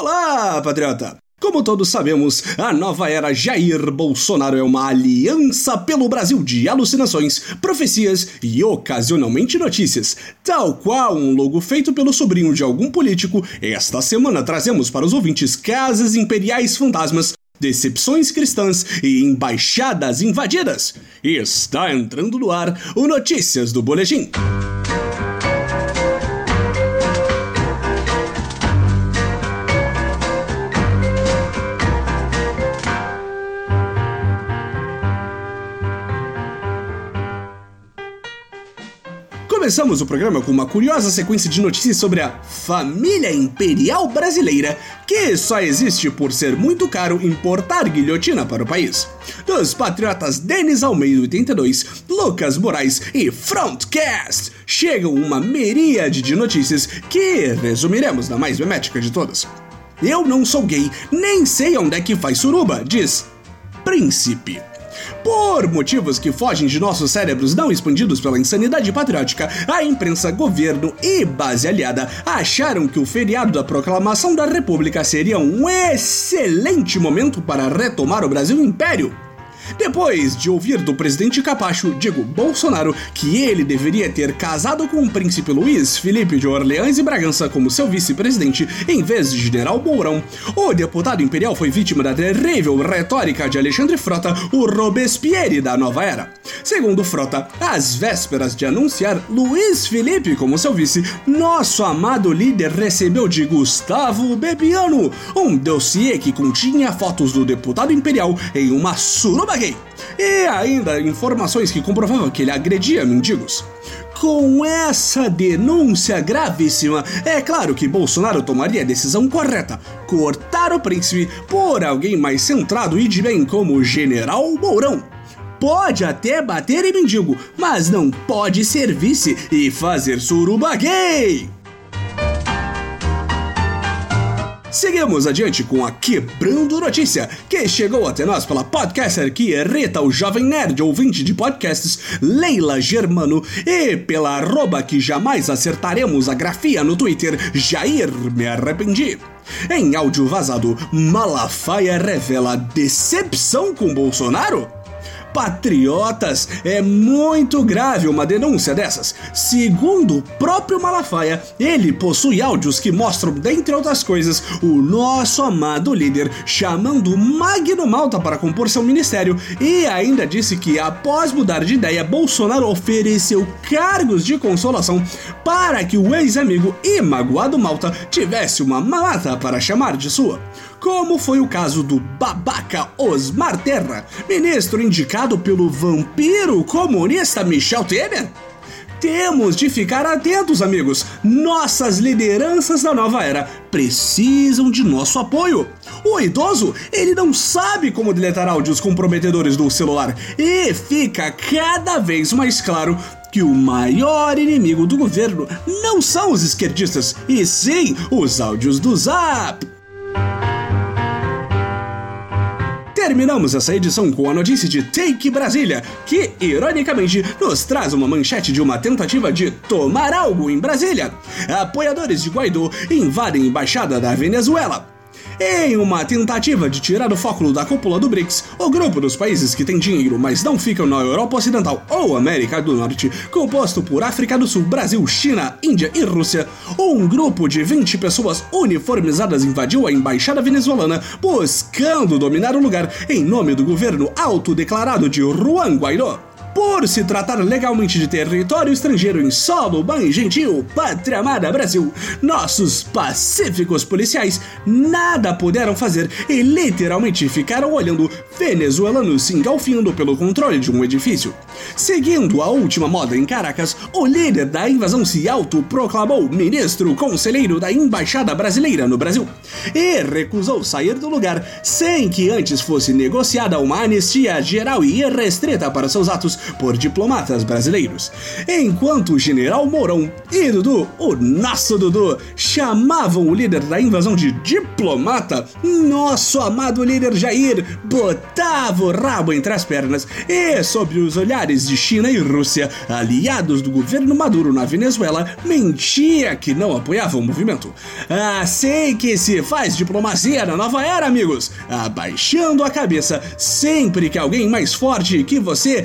Olá, patriota! Como todos sabemos, a nova era Jair Bolsonaro é uma aliança pelo Brasil de alucinações, profecias e ocasionalmente notícias. Tal qual um logo feito pelo sobrinho de algum político, esta semana trazemos para os ouvintes casas imperiais fantasmas, decepções cristãs e embaixadas invadidas. Está entrando no ar o Notícias do Boletim. Começamos o programa com uma curiosa sequência de notícias sobre a família imperial brasileira, que só existe por ser muito caro importar guilhotina para o país. Dos patriotas Denis Almeida 82, Lucas Moraes e Frontcast, chegam uma miríade de notícias que resumiremos na mais memética de todas. Eu não sou gay, nem sei onde é que faz suruba, diz Príncipe. Por motivos que fogem de nossos cérebros não expandidos pela insanidade patriótica, a imprensa, governo e base aliada acharam que o feriado da proclamação da República seria um excelente momento para retomar o Brasil Império. Depois de ouvir do presidente Capacho, digo Bolsonaro, que ele deveria ter casado com o príncipe Luiz Felipe de Orleans e Bragança como seu vice-presidente, em vez de General Mourão, o deputado imperial foi vítima da terrível retórica de Alexandre Frota, o Robespierre da nova era. Segundo Frota, às vésperas de anunciar Luiz Felipe como seu vice, nosso amado líder recebeu de Gustavo Bebiano um dossiê que continha fotos do deputado imperial em uma suruba E ainda informações que comprovavam que ele agredia mendigos. Com essa denúncia gravíssima, é claro que Bolsonaro tomaria a decisão correta: cortar o príncipe por alguém mais centrado e de bem como o General Mourão. Pode até bater em mendigo, mas não pode ser vice e fazer suruba gay! Seguimos adiante com a Quebrando Notícia, que chegou até nós pela podcaster que irrita o jovem nerd ouvinte de podcasts, Leila Germano, e pela arroba que jamais acertaremos a grafia no Twitter, Jair Me Arrependi. Em áudio vazado, Malafaia revela decepção com Bolsonaro? Patriotas, é muito grave uma denúncia dessas. Segundo o próprio Malafaia, ele possui áudios que mostram, dentre outras coisas, o nosso amado líder chamando Magno Malta para compor seu ministério e ainda disse que, após mudar de ideia, Bolsonaro ofereceu cargos de consolação para que o ex-amigo e magoado Malta tivesse uma malata para chamar de sua como foi o caso do babaca Osmar Terra, ministro indicado pelo vampiro comunista Michel Temer? Temos de ficar atentos, amigos. Nossas lideranças da nova era precisam de nosso apoio. O idoso, ele não sabe como deletar áudios comprometedores do celular e fica cada vez mais claro que o maior inimigo do governo não são os esquerdistas, e sim os áudios do Zap. Terminamos essa edição com a notícia de Take Brasília, que, ironicamente, nos traz uma manchete de uma tentativa de tomar algo em Brasília. Apoiadores de Guaidó invadem embaixada da Venezuela. Em uma tentativa de tirar o foco da cúpula do BRICS, o grupo dos países que tem dinheiro, mas não ficam na Europa Ocidental ou América do Norte, composto por África do Sul, Brasil, China, Índia e Rússia, um grupo de 20 pessoas uniformizadas invadiu a embaixada venezuelana, buscando dominar o lugar em nome do governo autodeclarado de Juan Guaidó. Por se tratar legalmente de território estrangeiro em solo bem gentil, pátria amada Brasil, nossos pacíficos policiais nada puderam fazer e literalmente ficaram olhando venezuelanos se engalfinhando pelo controle de um edifício. Seguindo a última moda em Caracas, o líder da invasão se autoproclamou ministro conselheiro da Embaixada Brasileira no Brasil e recusou sair do lugar sem que antes fosse negociada uma anistia geral e irrestrita para seus atos por diplomatas brasileiros. Enquanto o general Mourão e Dudu, o nosso Dudu, chamavam o líder da invasão de diplomata, nosso amado líder Jair botava o rabo entre as pernas e, sob os olhares de China e Rússia, aliados do governo Maduro na Venezuela, mentia que não apoiava o movimento. Assim que se faz diplomacia na nova era, amigos, abaixando a cabeça sempre que alguém mais forte que você